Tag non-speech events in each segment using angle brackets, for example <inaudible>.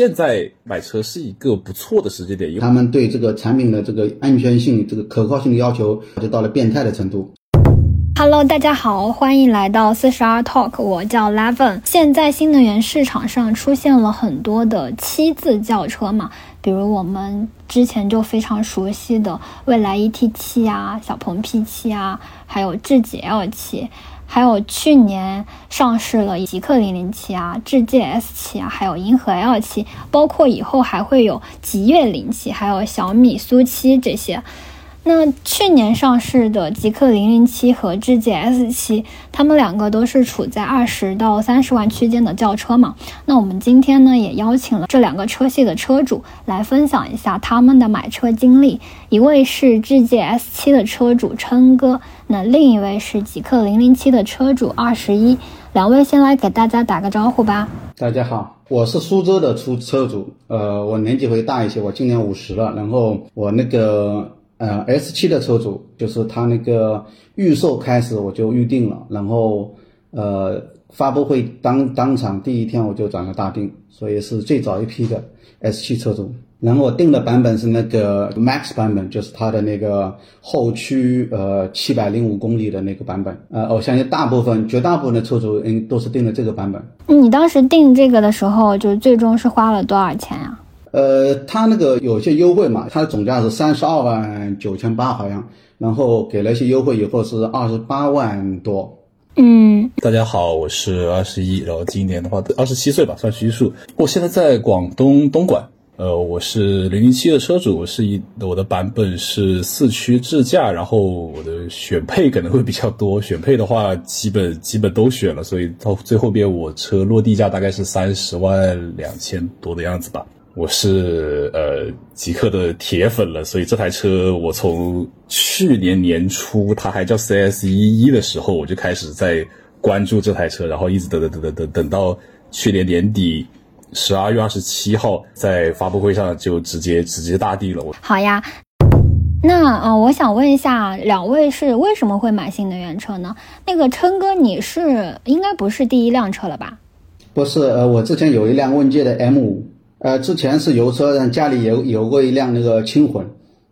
现在买车是一个不错的时间点，他们对这个产品的这个安全性、这个可靠性的要求就到了变态的程度。Hello，大家好，欢迎来到四十二 Talk，我叫 Levin。现在新能源市场上出现了很多的七字轿车嘛，比如我们之前就非常熟悉的蔚来 ET 七啊、小鹏 P 七啊，还有智己 L7。还有去年上市了极氪零零七啊，智界 S 七啊，还有银河 L 七，包括以后还会有极越零七，还有小米苏七这些。那去年上市的极氪零零七和智界 S 七，它们两个都是处在二十到三十万区间的轿车嘛。那我们今天呢，也邀请了这两个车系的车主来分享一下他们的买车经历。一位是智界 S 七的车主琛哥，那另一位是极氪零零七的车主二十一。两位先来给大家打个招呼吧。大家好，我是苏州的出车主，呃，我年纪会大一些，我今年五十了，然后我那个。呃，S 七的车主就是他那个预售开始我就预定了，然后呃发布会当当场第一天我就转了大定，所以是最早一批的 S 七车主。然后我定的版本是那个 Max 版本，就是它的那个后驱呃七百零五公里的那个版本。呃，我相信大部分绝大部分的车主应都是定了这个版本。你当时定这个的时候，就最终是花了多少钱呀？呃，他那个有些优惠嘛，它的总价是三十二万九千八好像，然后给了一些优惠以后是二十八万多。嗯，大家好，我是二十一，然后今年的话二十七岁吧，算虚数。我现在在广东东莞，呃，我是零零七的车主，我是一我的版本是四驱智驾，然后我的选配可能会比较多，选配的话基本基本都选了，所以到最后边我车落地价大概是三十万两千多的样子吧。我是呃极客的铁粉了，所以这台车我从去年年初它还叫 CS 一一的时候，我就开始在关注这台车，然后一直等等等等等等到去年年底十二月二十七号在发布会上就直接直接大地了。我好呀，那呃我想问一下，两位是为什么会买新能源车呢？那个琛哥，你是应该不是第一辆车了吧？不是，呃，我之前有一辆问界的 M 五。呃，之前是油车，家里有有过一辆那个轻混。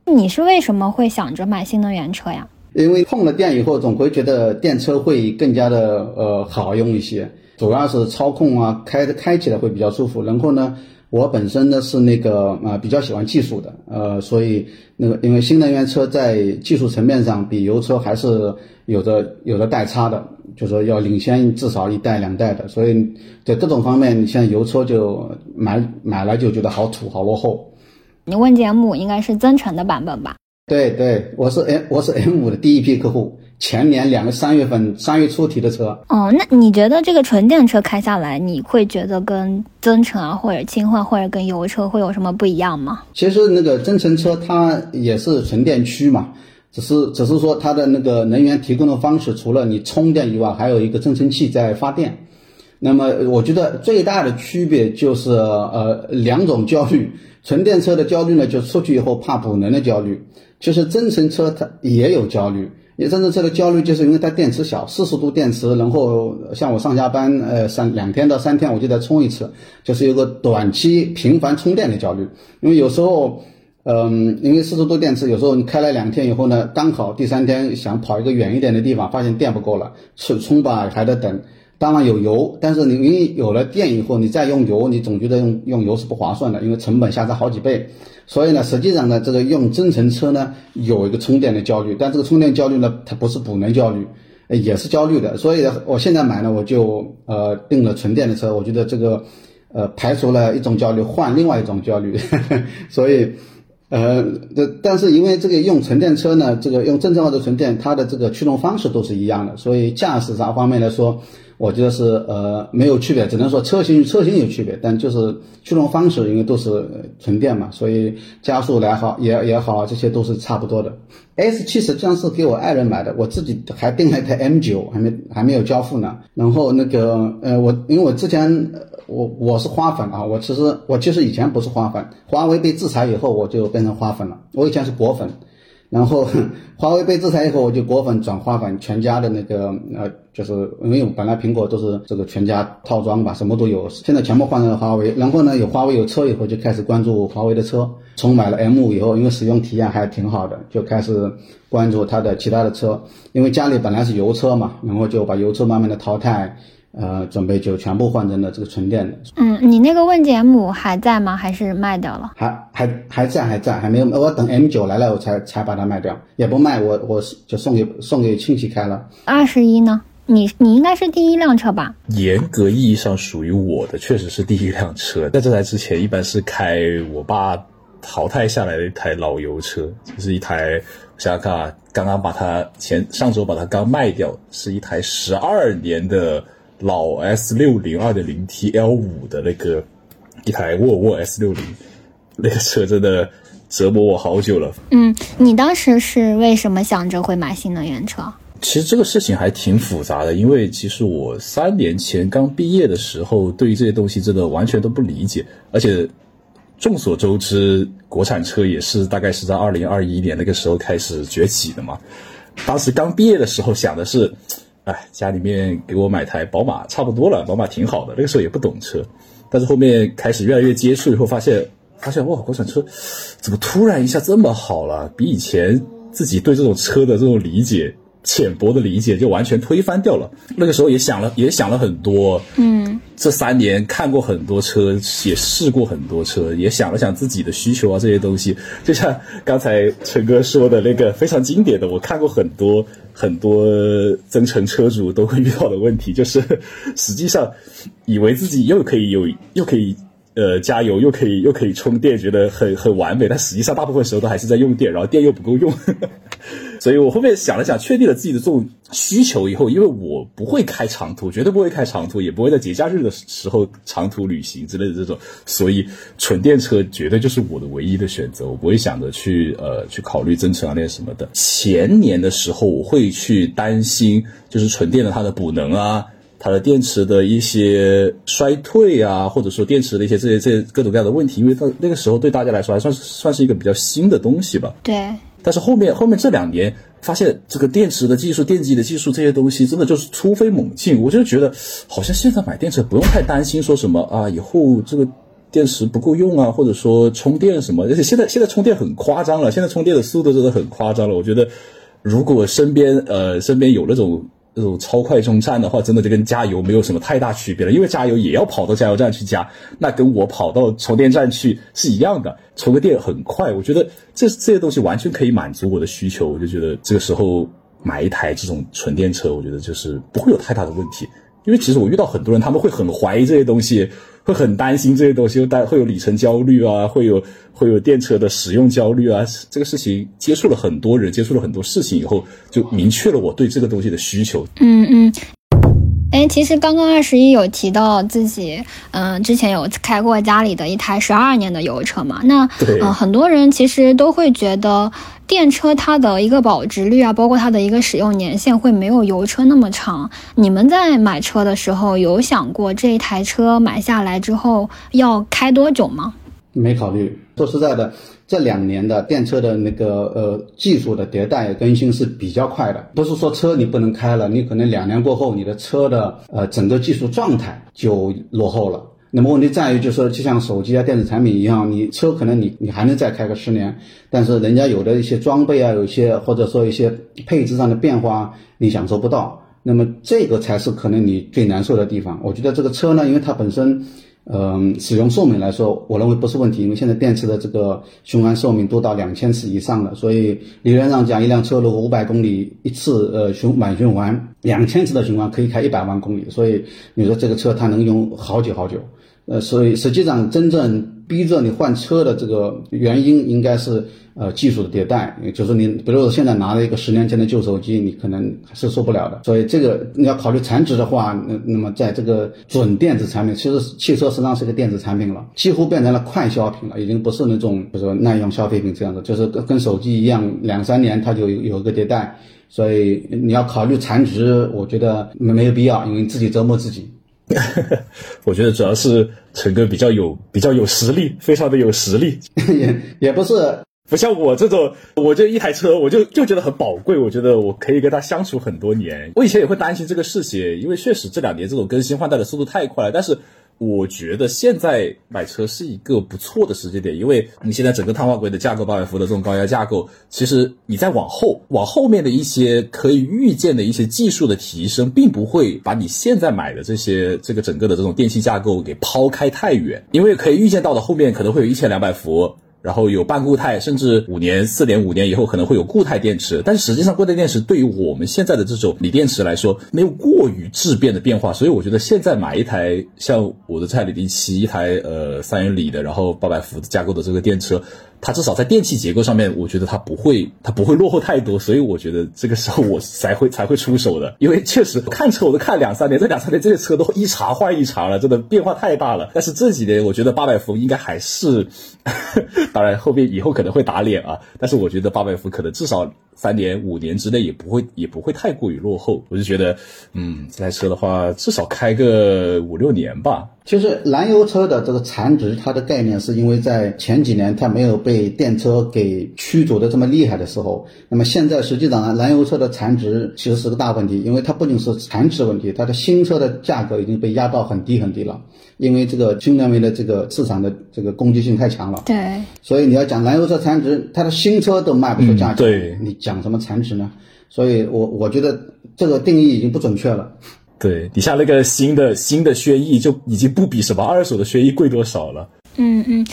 你是为什么会想着买新能源车呀？因为碰了电以后，总会觉得电车会更加的呃好用一些，主要是操控啊，开开起来会比较舒服。然后呢，我本身呢是那个啊比较喜欢技术的，呃，所以那个因为新能源车在技术层面上比油车还是有着有着代差的。就说要领先至少一代两代的，所以在各种方面，你像油车就买买来就觉得好土好落后。你问节目应该是增程的版本吧？对对，我是 M 我是 M 五的第一批客户，前年两个三月份三月初提的车。哦，那你觉得这个纯电车开下来，你会觉得跟增程啊，或者轻混，或者跟油车会有什么不一样吗？其实那个增程车它也是纯电驱嘛。只是只是说它的那个能源提供的方式，除了你充电以外，还有一个增程器在发电。那么我觉得最大的区别就是呃两种焦虑，纯电车的焦虑呢，就出去以后怕补能的焦虑。其实增程车它也有焦虑，也增程车的焦虑就是因为它电池小，四十度电池，然后像我上下班呃三两天到三天我就得充一次，就是有个短期频繁充电的焦虑，因为有时候。嗯，因为四十度电池，有时候你开了两天以后呢，刚好第三天想跑一个远一点的地方，发现电不够了，充充吧还得等。当然有油，但是你因为有了电以后，你再用油，你总觉得用用油是不划算的，因为成本下降好几倍。所以呢，实际上呢，这个用增程车呢，有一个充电的焦虑，但这个充电焦虑呢，它不是补能焦虑，也是焦虑的。所以我现在买呢，我就呃订了纯电的车，我觉得这个呃排除了一种焦虑，换另外一种焦虑，<laughs> 所以。呃，这但是因为这个用纯电车呢，这个用正常化的纯电，它的这个驱动方式都是一样的，所以驾驶啥方面来说，我觉得是呃没有区别，只能说车型与车型有区别，但就是驱动方式因为都是纯电嘛，所以加速来好也也好，这些都是差不多的。S 七实际上是给我爱人买的，我自己还订了一台 M 九，还没还没有交付呢。然后那个呃，我因为我之前。我我是花粉啊，我其实我其实以前不是花粉，华为被制裁以后我就变成花粉了。我以前是果粉，然后 <laughs> 华为被制裁以后，我就果粉转花粉，全家的那个呃，就是因为本来苹果都是这个全家套装吧，什么都有，现在全部换成了华为。然后呢，有华为有车以后，就开始关注华为的车。从买了 M 五以后，因为使用体验还挺好的，就开始关注它的其他的车。因为家里本来是油车嘛，然后就把油车慢慢的淘汰。呃，准备就全部换成了这个纯电的。嗯，你那个问界 M 五还在吗？还是卖掉了？还还还在，还在，还没有。我等 M 九来了，我才才把它卖掉，也不卖，我我就送给送给亲戚开了。二十一呢？你你应该是第一辆车吧？严格意义上属于我的，确实是第一辆车。在这台之前，一般是开我爸淘汰下来的一台老油车，就是一台，想想看啊，刚刚把它前上周把它刚卖掉，是一台十二年的。老 S 六零二点零 T L 五的那个一台沃尔沃 S 六零，那个车真的折磨我好久了。嗯，你当时是为什么想着会买新能源车？其实这个事情还挺复杂的，因为其实我三年前刚毕业的时候，对于这些东西真的完全都不理解。而且众所周知，国产车也是大概是在二零二一年那个时候开始崛起的嘛。当时刚毕业的时候想的是。哎，家里面给我买台宝马差不多了，宝马挺好的。那个时候也不懂车，但是后面开始越来越接触以后，发现发现哇，国产车怎么突然一下这么好了？比以前自己对这种车的这种理解。浅薄的理解就完全推翻掉了。那个时候也想了，也想了很多。嗯，这三年看过很多车，也试过很多车，也想了想自己的需求啊这些东西。就像刚才陈哥说的那个非常经典的，我看过很多很多增程车主都会遇到的问题，<laughs> 就是实际上以为自己又可以有又可以呃加油，又可以又可以充电，觉得很很完美，但实际上大部分时候都还是在用电，然后电又不够用。所以我后面想了想，确定了自己的这种需求以后，因为我不会开长途，绝对不会开长途，也不会在节假日的时候长途旅行之类的这种，所以纯电车绝对就是我的唯一的选择。我不会想着去呃去考虑增程啊那些什么的。前年的时候，我会去担心，就是纯电的它的补能啊，它的电池的一些衰退啊，或者说电池的一些这些这些各种各样的问题，因为它那个时候对大家来说还算是算是一个比较新的东西吧。对。但是后面后面这两年发现这个电池的技术、电机的技术这些东西真的就是突飞猛进，我就觉得好像现在买电池不用太担心说什么啊，以后这个电池不够用啊，或者说充电什么，而且现在现在充电很夸张了，现在充电的速度真的很夸张了。我觉得如果身边呃身边有那种。这种超快充站的话，真的就跟加油没有什么太大区别了，因为加油也要跑到加油站去加，那跟我跑到充电站去是一样的，充个电很快。我觉得这这些东西完全可以满足我的需求，我就觉得这个时候买一台这种纯电车，我觉得就是不会有太大的问题。因为其实我遇到很多人，他们会很怀疑这些东西。会很担心这些东西，会担会有里程焦虑啊，会有会有电车的使用焦虑啊。这个事情接触了很多人，接触了很多事情以后，就明确了我对这个东西的需求。嗯嗯。哎，其实刚刚二十一有提到自己，嗯，之前有开过家里的一台十二年的油车嘛？那呃，很多人其实都会觉得电车它的一个保值率啊，包括它的一个使用年限会没有油车那么长。你们在买车的时候有想过这一台车买下来之后要开多久吗？没考虑。说实在的。这两年的电车的那个呃技术的迭代更新是比较快的，不是说车你不能开了，你可能两年过后你的车的呃整个技术状态就落后了。那么问题在于就是说，就像手机啊电子产品一样，你车可能你你还能再开个十年，但是人家有的一些装备啊，有一些或者说一些配置上的变化你享受不到，那么这个才是可能你最难受的地方。我觉得这个车呢，因为它本身。嗯，使用寿命来说，我认为不是问题，因为现在电池的这个循环寿命都到两千次以上了，所以理论上讲，一辆车如果五百公里一次，呃，循满循环两千次的循环可以开一百万公里，所以你说这个车它能用好久好久，呃，所以实际上真正逼着你换车的这个原因应该是。呃，技术的迭代，就是你，比如说现在拿了一个十年前的旧手机，你可能是受不了的。所以这个你要考虑残值的话，那那么在这个准电子产品，其实汽车实际上是个电子产品了，几乎变成了快消品了，已经不是那种比如说耐用消费品这样的，就是跟跟手机一样，两三年它就有有一个迭代。所以你要考虑残值，我觉得没没有必要，因为自己折磨自己。<laughs> 我觉得主要是陈哥比较有比较有实力，非常的有实力，<laughs> 也也不是。不像我这种，我这一台车我就就觉得很宝贵，我觉得我可以跟他相处很多年。我以前也会担心这个事情，因为确实这两年这种更新换代的速度太快了，但是。我觉得现在买车是一个不错的时间点，因为你现在整个碳化硅的架构、八百伏的这种高压架构，其实你再往后往后面的一些可以预见的一些技术的提升，并不会把你现在买的这些这个整个的这种电器架构给抛开太远，因为可以预见到的后面可能会有一千两百伏。然后有半固态，甚至五年、四年、五年以后可能会有固态电池，但是实际上固态电池对于我们现在的这种锂电池来说，没有过于质变的变化，所以我觉得现在买一台像我的这台锂电七，一台呃三元锂的，然后八百伏架构的这个电车。它至少在电气结构上面，我觉得它不会，它不会落后太多，所以我觉得这个时候我才会才会出手的，因为确实看车我都看两三年，这两三年这些车都一茬换一茬了，真的变化太大了。但是这几年我觉得八百伏应该还是，<laughs> 当然后面以后可能会打脸啊，但是我觉得八百伏可能至少。三年五年之内也不会也不会太过于落后，我就觉得，嗯，这台车的话至少开个五六年吧。其实燃油车的这个残值，它的概念是因为在前几年它没有被电车给驱逐的这么厉害的时候，那么现在实际上呢，燃油车的残值其实是个大问题，因为它不仅是残值问题，它的新车的价格已经被压到很低很低了，因为这个新能源的这个市场的这个攻击性太强了。对，所以你要讲燃油车残值，它的新车都卖不出价钱，对你。讲什么残值呢？所以我我觉得这个定义已经不准确了。对，底下那个新的新的轩逸就已经不比什么二手的轩逸贵多少了。嗯嗯，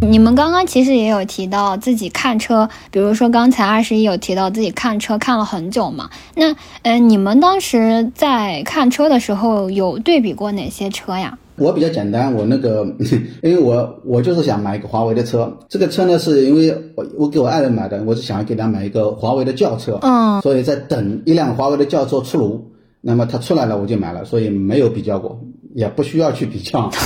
你们刚刚其实也有提到自己看车，比如说刚才二十一有提到自己看车看了很久嘛。那呃，你们当时在看车的时候有对比过哪些车呀？我比较简单，我那个，<laughs> 因为我我就是想买一个华为的车。这个车呢，是因为我我给我爱人买的，我是想要给他买一个华为的轿车。嗯，所以在等一辆华为的轿车出炉，那么它出来了我就买了，所以没有比较过，也不需要去比较。<laughs>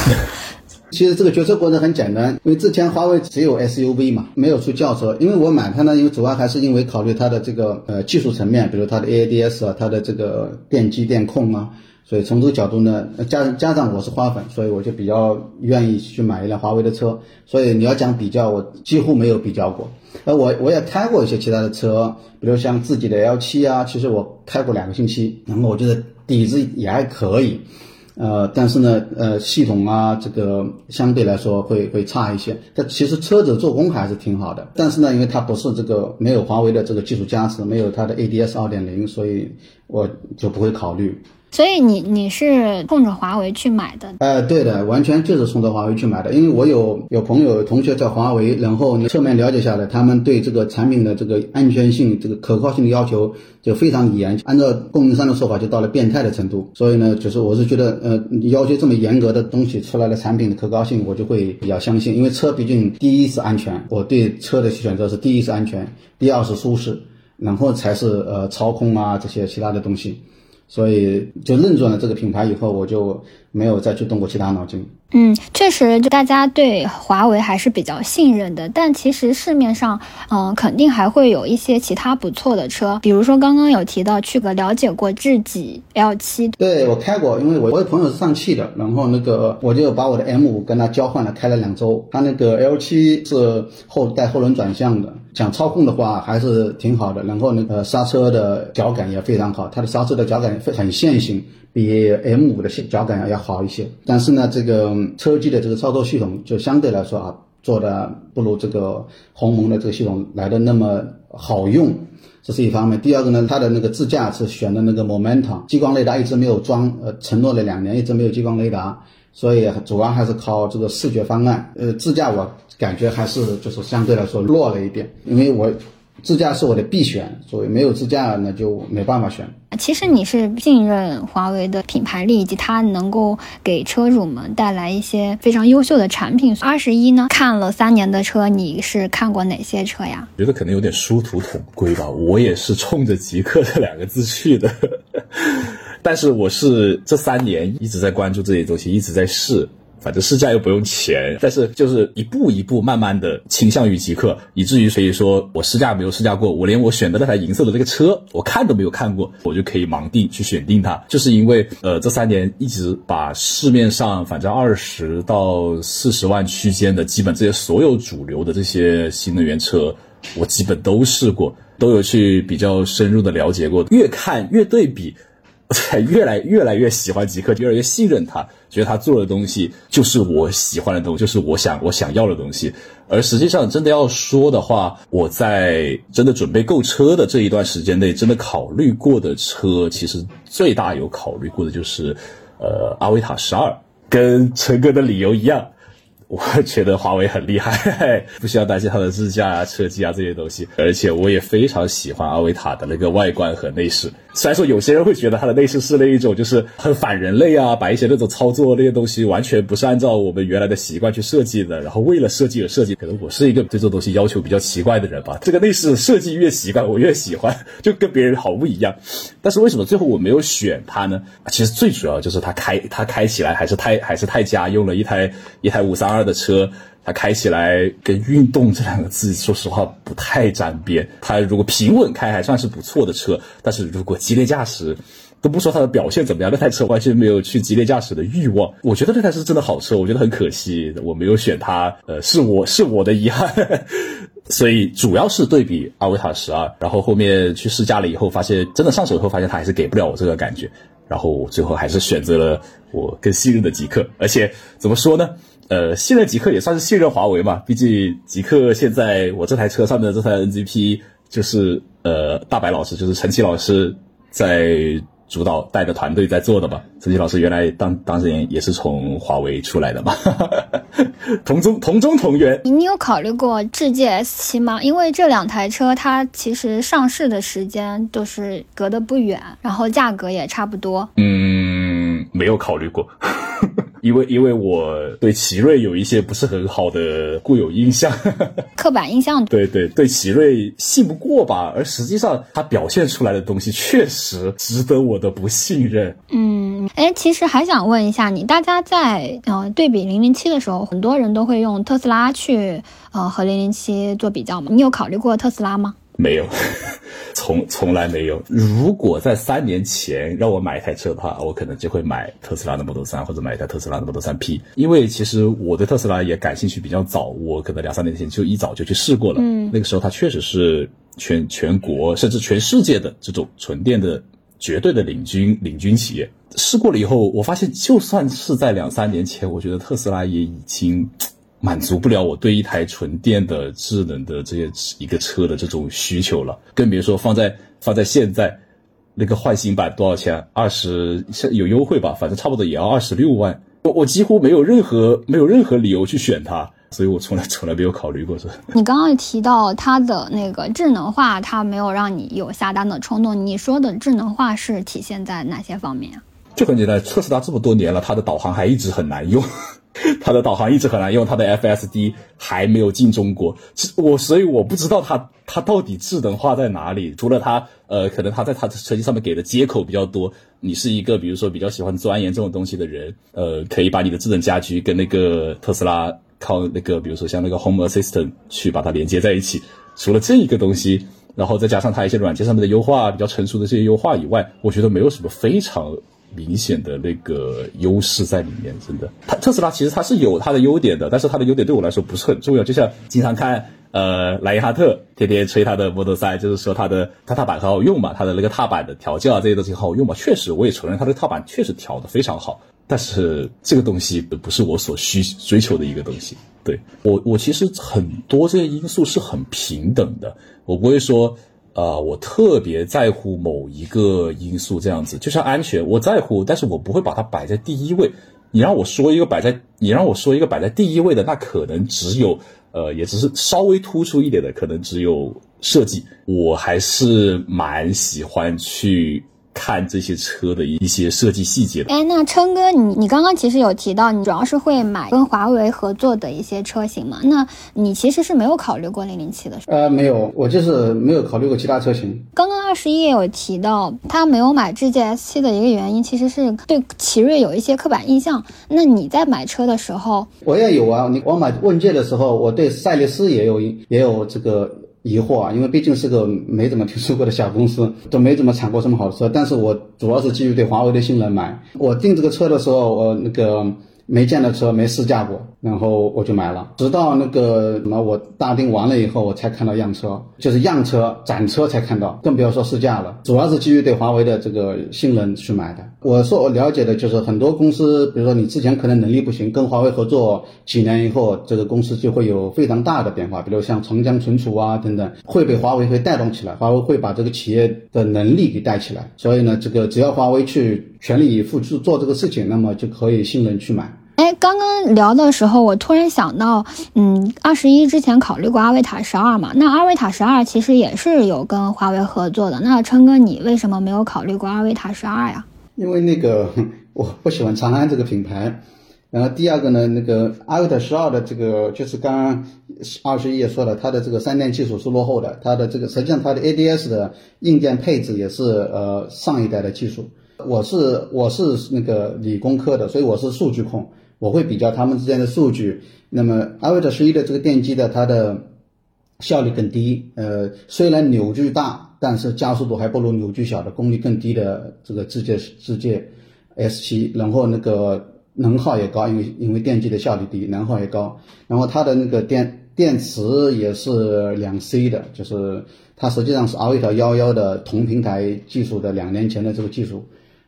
其实这个决策过程很简单，因为之前华为只有 SUV 嘛，没有出轿车。因为我买它呢，因为主要还是因为考虑它的这个呃技术层面，比如它的 AADS 啊，它的这个电机电控啊。所以从这个角度呢，加加上我是花粉，所以我就比较愿意去买一辆华为的车。所以你要讲比较，我几乎没有比较过。呃，我我也开过一些其他的车，比如像自己的 L 七啊，其实我开过两个星期，然后我觉得底子也还可以。呃，但是呢，呃，系统啊，这个相对来说会会差一些。但其实车子做工还是挺好的。但是呢，因为它不是这个没有华为的这个技术加持，没有它的 ADS 二点零，所以我就不会考虑。所以你你是冲着华为去买的？呃，对的，完全就是冲着华为去买的。因为我有有朋友同学在华为，然后侧面了解下来，他们对这个产品的这个安全性、这个可靠性的要求就非常严，按照供应商的说法，就到了变态的程度。所以呢，就是我是觉得，呃，要求这么严格的东西出来的产品的可靠性，我就会比较相信。因为车毕竟第一是安全，我对车的选择是第一是安全，第二是舒适，然后才是呃操控啊这些其他的东西。所以就认准了这个品牌以后，我就没有再去动过其他脑筋。嗯，确实，就大家对华为还是比较信任的。但其实市面上，嗯，肯定还会有一些其他不错的车。比如说刚刚有提到去个了解过智己 L 七，对我开过，因为我我有朋友是上汽的，然后那个我就把我的 M 五跟他交换了，开了两周。他那个 L 七是后带后轮转向的，讲操控的话还是挺好的。然后那个刹车的脚感也非常好，它的刹车的脚感很线性。比 M 五的脚感要好一些，但是呢，这个车机的这个操作系统就相对来说啊，做的不如这个鸿蒙的这个系统来的那么好用，这是一方面。第二个呢，它的那个自驾是选的那个 Momentum，激光雷达一直没有装，呃，承诺了两年一直没有激光雷达，所以主要还是靠这个视觉方案。呃，自驾我感觉还是就是相对来说弱了一点，因为我。自驾是我的必选，所以没有自驾那就没办法选。其实你是信任华为的品牌力以及它能够给车主们带来一些非常优秀的产品。二十一呢，看了三年的车，你是看过哪些车呀？觉得可能有点殊途同归吧。我也是冲着极客这两个字去的，<laughs> 但是我是这三年一直在关注这些东西，一直在试。反正试驾又不用钱，但是就是一步一步慢慢的倾向于极客，以至于所以说我试驾没有试驾过，我连我选的那台银色的这个车我看都没有看过，我就可以盲定去选定它，就是因为呃这三年一直把市面上反正二十到四十万区间的基本这些所有主流的这些新能源车，我基本都试过，都有去比较深入的了解过，越看越对比。才越来越来越喜欢极客，越来越信任他，觉得他做的东西就是我喜欢的东西，就是我想我想要的东西。而实际上，真的要说的话，我在真的准备购车的这一段时间内，真的考虑过的车，其实最大有考虑过的就是，呃，阿维塔十二。跟陈哥的理由一样。我觉得华为很厉害，不需要担心它的日价啊、车机啊这些东西，而且我也非常喜欢阿维塔的那个外观和内饰。虽然说有些人会觉得它的内饰是那一种就是很反人类啊，把一些那种操作那些东西完全不是按照我们原来的习惯去设计的，然后为了设计而设计。可能我是一个对这种东西要求比较奇怪的人吧。这个内饰设计越习惯，我越喜欢，就跟别人好不一样。但是为什么最后我没有选它呢？其实最主要就是它开它开起来还是太还是太家用了，一台一台五三。二的车，它开起来跟运动这两个字，说实话不太沾边。它如果平稳开还算是不错的车，但是如果激烈驾驶，都不说它的表现怎么样，那台车完全没有去激烈驾驶的欲望。我觉得那台是真的好车，我觉得很可惜我没有选它，呃，是我是我的遗憾。<laughs> 所以主要是对比阿维塔十二，然后后面去试驾了以后，发现真的上手以后发现它还是给不了我这个感觉，然后我最后还是选择了我更信任的极客。而且怎么说呢？呃，信任极客也算是信任华为嘛，毕竟极客现在我这台车上的这台 NGP 就是呃大白老师，就是陈奇老师在主导带的团队在做的嘛。陈奇老师原来当当时也是从华为出来的嘛，<laughs> 同宗同宗同源。你有考虑过智界 S 七吗？因为这两台车它其实上市的时间都是隔得不远，然后价格也差不多。嗯，没有考虑过。因为因为我对奇瑞有一些不是很好的固有印象，<laughs> 刻板印象。对对对，奇瑞信不过吧？而实际上，它表现出来的东西确实值得我的不信任。嗯，哎，其实还想问一下你，大家在呃对比零零七的时候，很多人都会用特斯拉去呃和零零七做比较嘛？你有考虑过特斯拉吗？没有，<laughs> 从从来没有。如果在三年前让我买一台车的话，我可能就会买特斯拉的 Model 3或者买一台特斯拉的 Model 3 P，因为其实我对特斯拉也感兴趣比较早，我可能两三年前就一早就去试过了。嗯，那个时候它确实是全全国甚至全世界的这种纯电的绝对的领军领军企业。试过了以后，我发现就算是在两三年前，我觉得特斯拉也已经。满足不了我对一台纯电的智能的这些一个车的这种需求了，更别说放在放在现在，那个换新版多少钱？二十有优惠吧，反正差不多也要二十六万。我我几乎没有任何没有任何理由去选它，所以我从来从来没有考虑过这。<laughs> 你刚刚提到它的那个智能化，它没有让你有下单的冲动。你说的智能化是体现在哪些方面啊？就很简单，特斯拉这么多年了，它的导航还一直很难用。它的导航一直很难用，它的 FSD 还没有进中国。我所以我不知道它它到底智能化在哪里。除了它，呃，可能它在它的车机上面给的接口比较多。你是一个比如说比较喜欢钻研这种东西的人，呃，可以把你的智能家居跟那个特斯拉靠那个比如说像那个 Home Assistant 去把它连接在一起。除了这一个东西，然后再加上它一些软件上面的优化比较成熟的这些优化以外，我觉得没有什么非常。明显的那个优势在里面，真的。它特斯拉其实它是有它的优点的，但是它的优点对我来说不是很重要。就像经常看呃莱因哈特天天吹他的 Model 3，就是说它的它踏板很好用嘛，它的那个踏板的调教啊这些东西很好用嘛。确实，我也承认它的踏板确实调的非常好，但是这个东西不是我所需追求的一个东西。对我我其实很多这些因素是很平等的，我不会说。啊，我特别在乎某一个因素，这样子，就像安全，我在乎，但是我不会把它摆在第一位。你让我说一个摆在，你让我说一个摆在第一位的，那可能只有，<laughs> 呃，也只是稍微突出一点的，可能只有设计。我还是蛮喜欢去看这些车的一些设计细节的。哎，那琛哥，你你刚刚其实有提到，你主要是会买跟华为合作的一些车型嘛？那你其实是没有考虑过零零七的，呃，没有，我就是没有考虑过其他车型。刚刚二十一也有提到，他没有买智界 S 七的一个原因，其实是对奇瑞有一些刻板印象。那你在买车的时候，我也有啊。你我买问界的时候，我对赛力斯也有也有这个。疑惑啊，因为毕竟是个没怎么听说过的小公司，都没怎么产过什么好车。但是我主要是基于对华为的信任买。我订这个车的时候，我那个。没见到车，没试驾过，然后我就买了。直到那个什么，我大定完了以后，我才看到样车，就是样车展车才看到，更不要说试驾了。主要是基于对华为的这个信任去买的。我说我了解的就是很多公司，比如说你之前可能能力不行，跟华为合作几年以后，这个公司就会有非常大的变化。比如像长江存储啊等等，会被华为会带动起来，华为会把这个企业的能力给带起来。所以呢，这个只要华为去全力以赴去做这个事情，那么就可以信任去买。哎，刚刚聊的时候，我突然想到，嗯，二十一之前考虑过阿维塔十二嘛？那阿维塔十二其实也是有跟华为合作的。那琛哥，你为什么没有考虑过阿维塔十二呀？因为那个 <laughs> 我不喜欢长安这个品牌。然后第二个呢，那个阿维塔十二的这个就是刚刚二十一也说了，它的这个三电技术是落后的，它的这个实际上它的 ADS 的硬件配置也是呃上一代的技术。我是我是那个理工科的，所以我是数据控。我会比较它们之间的数据。那么阿维塔十一的这个电机的它的效率更低，呃，虽然扭矩大，但是加速度还不如扭矩小的功率更低的这个智界智界 S 七。然后那个能耗也高，因为因为电机的效率低，能耗也高。然后它的那个电电池也是两 C 的，就是它实际上是阿维塔幺幺的同平台技术的两年前的这个技术。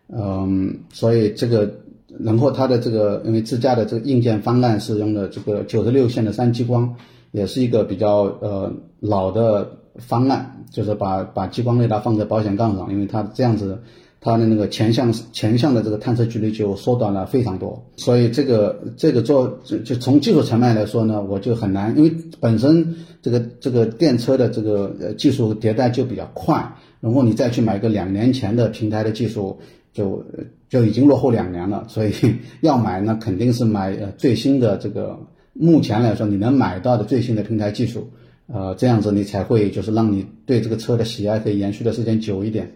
嗯，所以这个。然后它的这个，因为自家的这个硬件方案是用的这个九十六线的三激光，也是一个比较呃老的方案，就是把把激光雷达放在保险杠上，因为它这样子，它的那个前向前向的这个探测距离就缩短了非常多。所以这个这个做就就从技术层面来说呢，我就很难，因为本身这个这个电车的这个呃技术迭代就比较快，然后你再去买个两年前的平台的技术。就就已经落后两年了，所以 <laughs> 要买那肯定是买呃最新的这个，目前来说你能买到的最新的平台技术，呃这样子你才会就是让你对这个车的喜爱可以延续的时间久一点。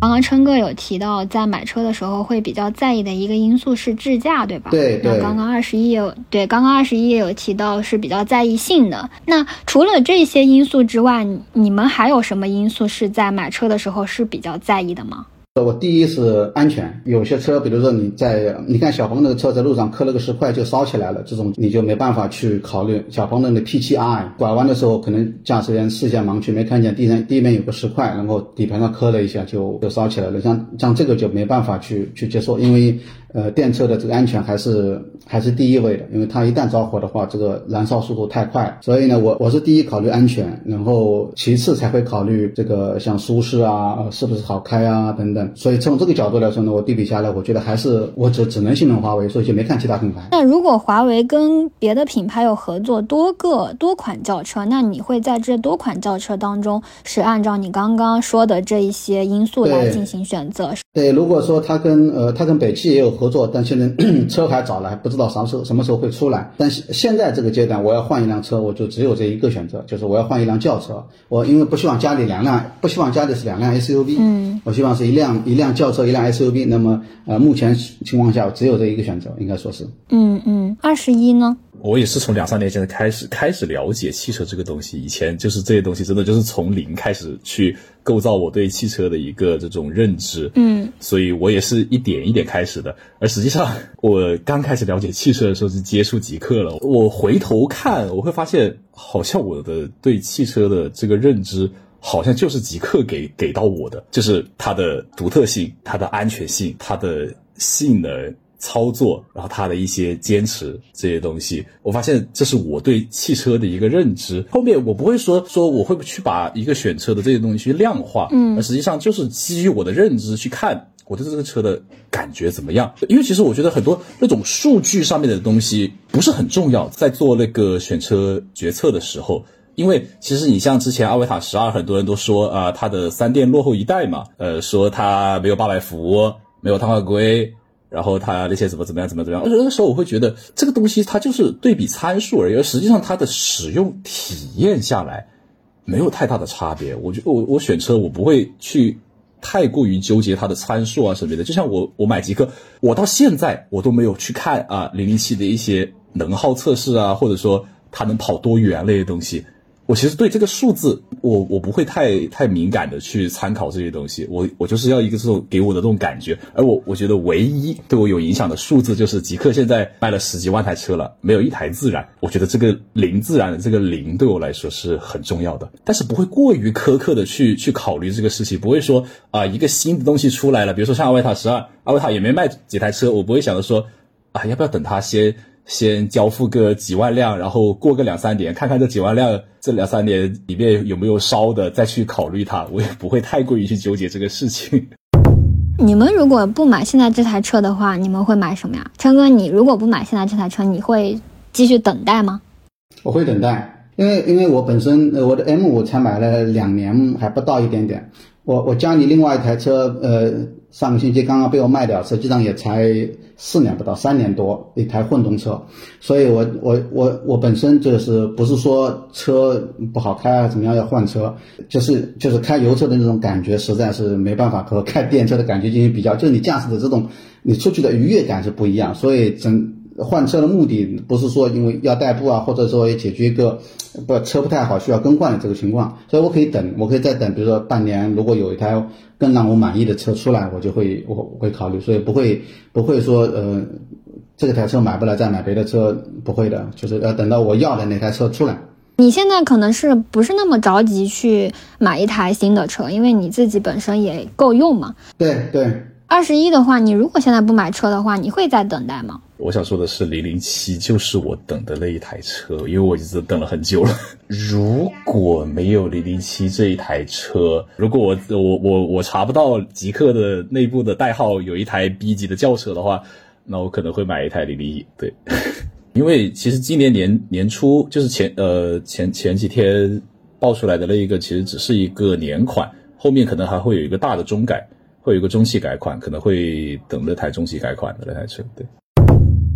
刚刚琛哥有提到，在买车的时候会比较在意的一个因素是智驾，对吧？对对。那刚刚二十一有对，刚刚二十一也有提到是比较在意性能。那除了这些因素之外，你们还有什么因素是在买车的时候是比较在意的吗？我第一是安全，有些车，比如说你在，你看小鹏那个车在路上磕了个石块就烧起来了，这种你就没办法去考虑。小鹏的那 P7i 拐弯的时候，可能驾驶员视线盲区没看见地上地面有个石块，然后底盘上磕了一下就就烧起来了，像像这个就没办法去去接受，因为。呃，电车的这个安全还是还是第一位的，因为它一旦着火的话，这个燃烧速度太快，所以呢，我我是第一考虑安全，然后其次才会考虑这个像舒适啊，是不是好开啊等等。所以从这个角度来说呢，我对比下来，我觉得还是我只只能信任华为，所以就没看其他品牌。那如果华为跟别的品牌有合作多个多款轿车，那你会在这多款轿车当中是按照你刚刚说的这一些因素来进行选择？对，如果说它跟呃它跟北汽也有。合作，但现在 <clears throat> 车还早了，还不知道啥时候什么时候会出来。但是现在这个阶段，我要换一辆车，我就只有这一个选择，就是我要换一辆轿车。我因为不希望家里两辆，不希望家里是两辆 SUV，嗯，我希望是一辆一辆轿车，一辆 SUV。那么呃，目前情况下只有这一个选择，应该说是。嗯嗯，二十一呢？我也是从两三年前开始开始了解汽车这个东西，以前就是这些东西真的就是从零开始去构造我对汽车的一个这种认知，嗯，所以我也是一点一点开始的。而实际上，我刚开始了解汽车的时候是接触极客了。我回头看，我会发现好像我的对汽车的这个认知，好像就是极客给给到我的，就是它的独特性、它的安全性、它的性能。操作，然后他的一些坚持这些东西，我发现这是我对汽车的一个认知。后面我不会说说我会去把一个选车的这些东西去量化，嗯，而实际上就是基于我的认知去看我对这个车的感觉怎么样。因为其实我觉得很多那种数据上面的东西不是很重要，在做那个选车决策的时候。因为其实你像之前阿维塔十二，很多人都说啊，它的三电落后一代嘛，呃，说它没有八百伏，没有碳化硅，然后它那些怎么怎么样怎么怎么样。而且那个时候我会觉得这个东西它就是对比参数而已，而实际上它的使用体验下来没有太大的差别。我就我我选车我不会去太过于纠结它的参数啊什么的。就像我我买极客，我到现在我都没有去看啊零零七的一些能耗测试啊，或者说它能跑多远那些东西。我其实对这个数字，我我不会太太敏感的去参考这些东西，我我就是要一个这种给我的这种感觉。而我我觉得唯一对我有影响的数字就是极客现在卖了十几万台车了，没有一台自然。我觉得这个零自然的这个零对我来说是很重要的，但是不会过于苛刻的去去考虑这个事情，不会说啊一个新的东西出来了，比如说像阿维塔十二，阿维塔也没卖几台车，我不会想着说啊要不要等它先。先交付个几万辆，然后过个两三年，看看这几万辆这两三年里面有没有烧的，再去考虑它。我也不会太过于去纠结这个事情。你们如果不买现在这台车的话，你们会买什么呀？川哥，你如果不买现在这台车，你会继续等待吗？我会等待，因为因为我本身呃我的 M 五才买了两年还不到一点点，我我家里另外一台车呃。上个星期刚刚被我卖掉，实际上也才四年不到，三年多一台混动车，所以我我我我本身就是不是说车不好开啊怎么样要换车，就是就是开油车的那种感觉实在是没办法和开电车的感觉进行比较，就是你驾驶的这种你出去的愉悦感是不一样，所以整。换车的目的不是说因为要代步啊，或者说也解决一个不车不太好需要更换的这个情况，所以我可以等，我可以再等，比如说半年，如果有一台更让我满意的车出来，我就会我会考虑，所以不会不会说呃这个台车买不来再买别的车，不会的，就是要等到我要的那台车出来。你现在可能是不是那么着急去买一台新的车，因为你自己本身也够用嘛？对对。二十一的话，你如果现在不买车的话，你会再等待吗？我想说的是，零零七就是我等的那一台车，因为我一直等了很久了。<laughs> 如果没有零零七这一台车，如果我我我我查不到极客的内部的代号有一台 B 级的轿车的话，那我可能会买一台零零一。对，<laughs> 因为其实今年年年初就是前呃前前几天爆出来的那一个，其实只是一个年款，后面可能还会有一个大的中改。会有一个中期改款，可能会等那台中期改款的那台车。对，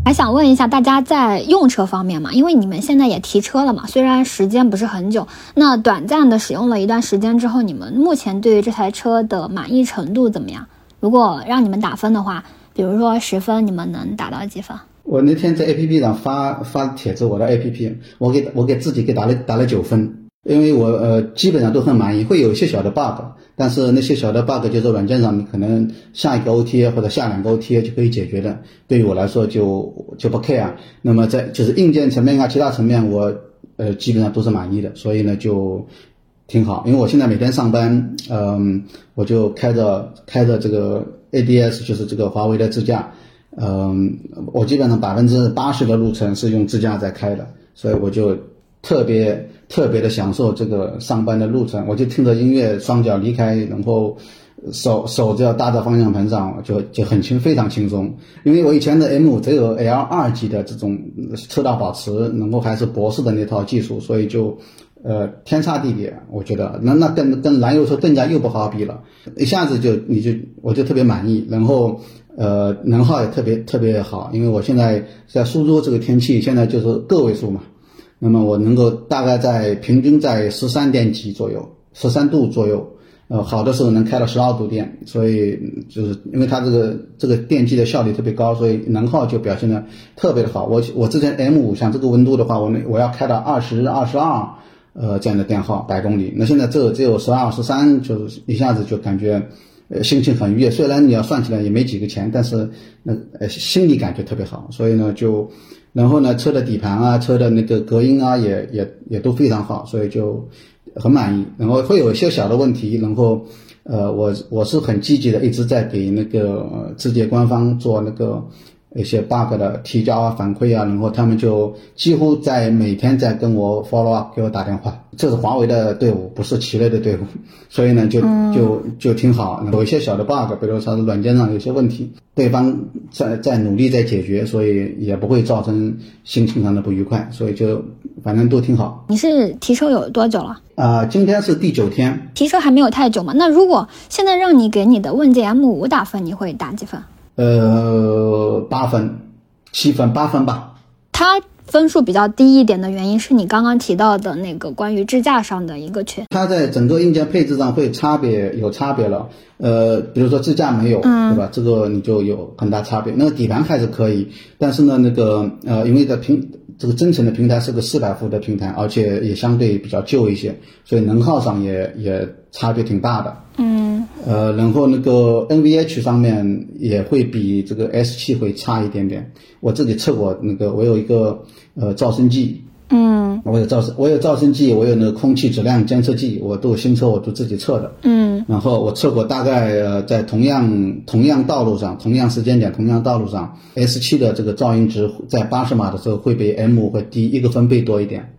还想问一下大家在用车方面嘛，因为你们现在也提车了嘛，虽然时间不是很久，那短暂的使用了一段时间之后，你们目前对于这台车的满意程度怎么样？如果让你们打分的话，比如说十分，你们能打到几分？我那天在 A P P 上发发帖子，我的 A P P，我给我给自己给打了打了九分。因为我呃基本上都很满意，会有一些小的 bug，但是那些小的 bug 就是软件上你可能下一个 OTA 或者下两个 OTA 就可以解决的，对于我来说就就不 care。那么在就是硬件层面啊，其他层面我呃基本上都是满意的，所以呢就挺好。因为我现在每天上班，嗯，我就开着开着这个 ADS，就是这个华为的自驾，嗯，我基本上百分之八十的路程是用自驾在开的，所以我就。特别特别的享受这个上班的路程，我就听着音乐，双脚离开，然后手手就要搭在方向盘上，就就很轻，非常轻松。因为我以前的 M 只有 L 二级的这种车道保持，然后还是博士的那套技术，所以就呃天差地别。我觉得那那跟跟燃油车更加又不好比了，一下子就你就我就特别满意，然后呃能耗也特别特别好，因为我现在在苏州这个天气，现在就是个位数嘛。那么我能够大概在平均在十三点几左右，十三度左右，呃，好的时候能开到十二度电，所以就是因为它这个这个电机的效率特别高，所以能耗就表现的特别的好。我我之前 M 五像这个温度的话，我们我要开到二十二十二，呃，这样的电耗百公里。那现在这只有十二十三，就是一下子就感觉呃心情很愉悦。虽然你要算起来也没几个钱，但是那呃心理感觉特别好，所以呢就。然后呢，车的底盘啊，车的那个隔音啊，也也也都非常好，所以就很满意。然后会有一些小的问题，然后呃，我我是很积极的，一直在给那个智界官方做那个一些 bug 的提交啊、反馈啊，然后他们就几乎在每天在跟我 follow up，给我打电话，这是华为的队伍，不是奇瑞的队伍，所以呢，就就就挺好。有一些小的 bug，比如说软件上有些问题，对方在在努力在解决，所以也不会造成心情上的不愉快，所以就反正都挺好。你是提车有多久了？啊、今天是第九天，提车还没有太久嘛？那如果现在让你给你的问界 M 五打分，你会打几分？呃，八分、七分、八分吧。它分数比较低一点的原因是你刚刚提到的那个关于支架上的一个缺。它在整个硬件配置上会差别有差别了，呃，比如说支架没有，对吧？这个你就有很大差别。那个底盘还是可以，但是呢，那个呃，因为在平这个增程的平台是个四百伏的平台，而且也相对比较旧一些，所以能耗上也也差别挺大的。嗯，呃，然后那个 NVH 上面也会比这个 S 七会差一点点。我自己测过，那个我有一个呃噪声计，嗯我有噪声，我有噪声计，我有那个空气质量监测计，我都有新车我都自己测的。嗯然后我测过，大概呃在同样同样道路上、同样时间点、同样道路上，S 七的这个噪音值在八十码的时候会比 M 5会低一个分贝多一点，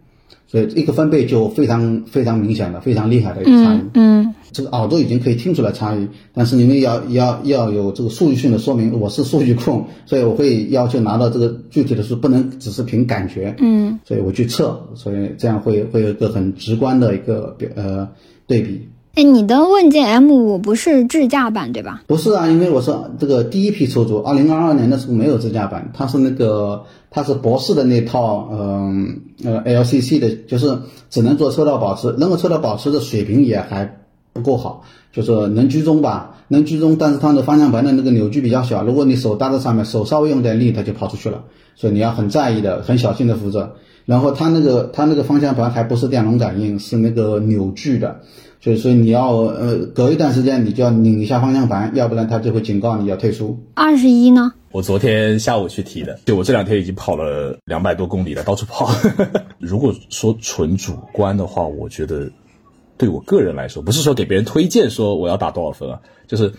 所以一个分贝就非常非常明显的、非常厉害的一个差异。嗯嗯这个耳朵已经可以听出来差异，但是你们要要要有这个数据性的说明，我是数据控，所以我会要求拿到这个具体的数，不能只是凭感觉，嗯，所以我去测，所以这样会会有一个很直观的一个表呃对比。哎，你的问界 M 五不是智驾版对吧？不是啊，因为我是这个第一批车主，二零二二年的时候没有智驾版，它是那个它是博士的那套，嗯呃 LCC 的，就是只能做车道保持，能够车道保持的水平也还不够好，就是能居中吧，能居中，但是它的方向盘的那个扭矩比较小，如果你手搭在上面，手稍微用点力，它就跑出去了，所以你要很在意的，很小心的扶着。然后它那个它那个方向盘还不是电容感应，是那个扭矩的，所以所以你要呃隔一段时间你就要拧一下方向盘，要不然它就会警告你要退出。二十一呢？我昨天下午去提的，就我这两天已经跑了两百多公里了，到处跑。<laughs> 如果说纯主观的话，我觉得对我个人来说，不是说给别人推荐说我要打多少分啊，就是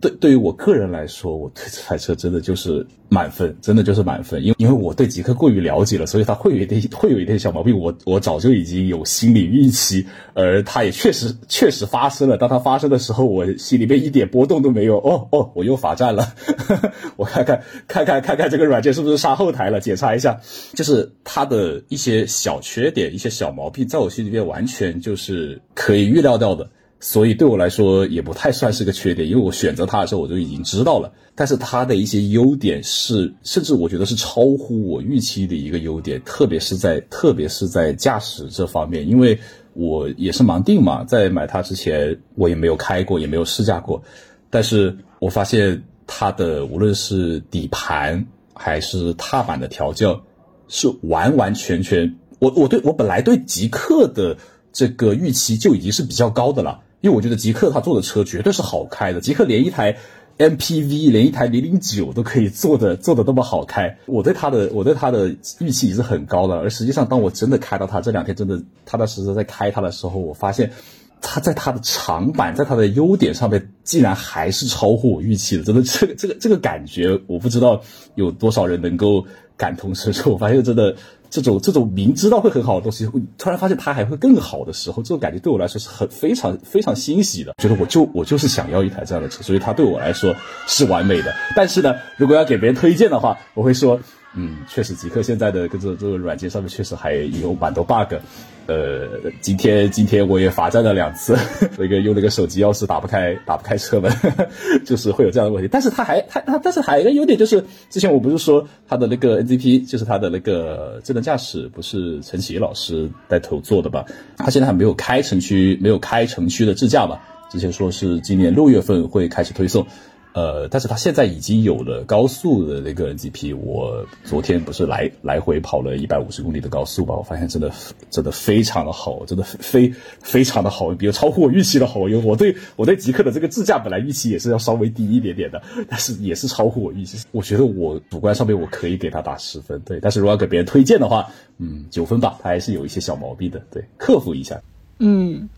对对于我个人来说，我对这台车真的就是满分，真的就是满分。因为因为我对极客过于了解了，所以它会有一点会有一点小毛病，我我早就已经有心理预期，而它也确实确实发生了。当它发生的时候，我心里面一点波动都没有。哦哦，我又罚站了，<laughs> 我看看看看看看这个软件是不是杀后台了，检查一下。就是它的一些小缺点、一些小毛病，在我心里面完全就是可以预料到的。所以对我来说也不太算是个缺点，因为我选择它的时候我就已经知道了。但是它的一些优点是，甚至我觉得是超乎我预期的一个优点，特别是在特别是在驾驶这方面，因为我也是盲定嘛，在买它之前我也没有开过，也没有试驾过，但是我发现它的无论是底盘还是踏板的调教，是完完全全，我我对我本来对极客的这个预期就已经是比较高的了。因为我觉得极客他做的车绝对是好开的，极客连一台 MPV 连一台零零九都可以做的做的那么好开，我对它的我对它的预期已经很高了。而实际上，当我真的开到它这两天真的踏踏实实在开它的时候，我发现它在它的长板，在它的优点上面，竟然还是超乎我预期的。真的，这个这个这个感觉，我不知道有多少人能够感同身受。我发现真的。这种这种明知道会很好的东西，会突然发现它还会更好的时候，这种感觉对我来说是很非常非常欣喜的。觉得我就我就是想要一台这样的车，所以它对我来说是完美的。但是呢，如果要给别人推荐的话，我会说，嗯，确实极客现在的跟这这个软件上面确实还有蛮多 bug。呃，今天今天我也罚站了两次，<laughs> 那个用那个手机钥匙打不开打不开车门，<laughs> 就是会有这样的问题。但是它还它它但是还有一个优点就是，之前我不是说它的那个 NZP 就是它的那个智能驾驶，不是陈启老师带头做的吧？他现在还没有开城区，没有开城区的智驾嘛？之前说是今年六月份会开始推送。呃，但是它现在已经有了高速的那个 NGP。我昨天不是来来回跑了一百五十公里的高速吧？我发现真的真的非常的好，真的非非常的好用，比如超乎我预期的好。因为我对我对极客的这个智驾本来预期也是要稍微低一点点的，但是也是超乎我预期。我觉得我主观上面我可以给他打十分，对。但是如果要给别人推荐的话，嗯，九分吧，它还是有一些小毛病的，对，克服一下。嗯。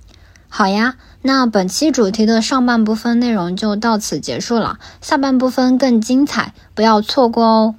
好呀，那本期主题的上半部分内容就到此结束了，下半部分更精彩，不要错过哦。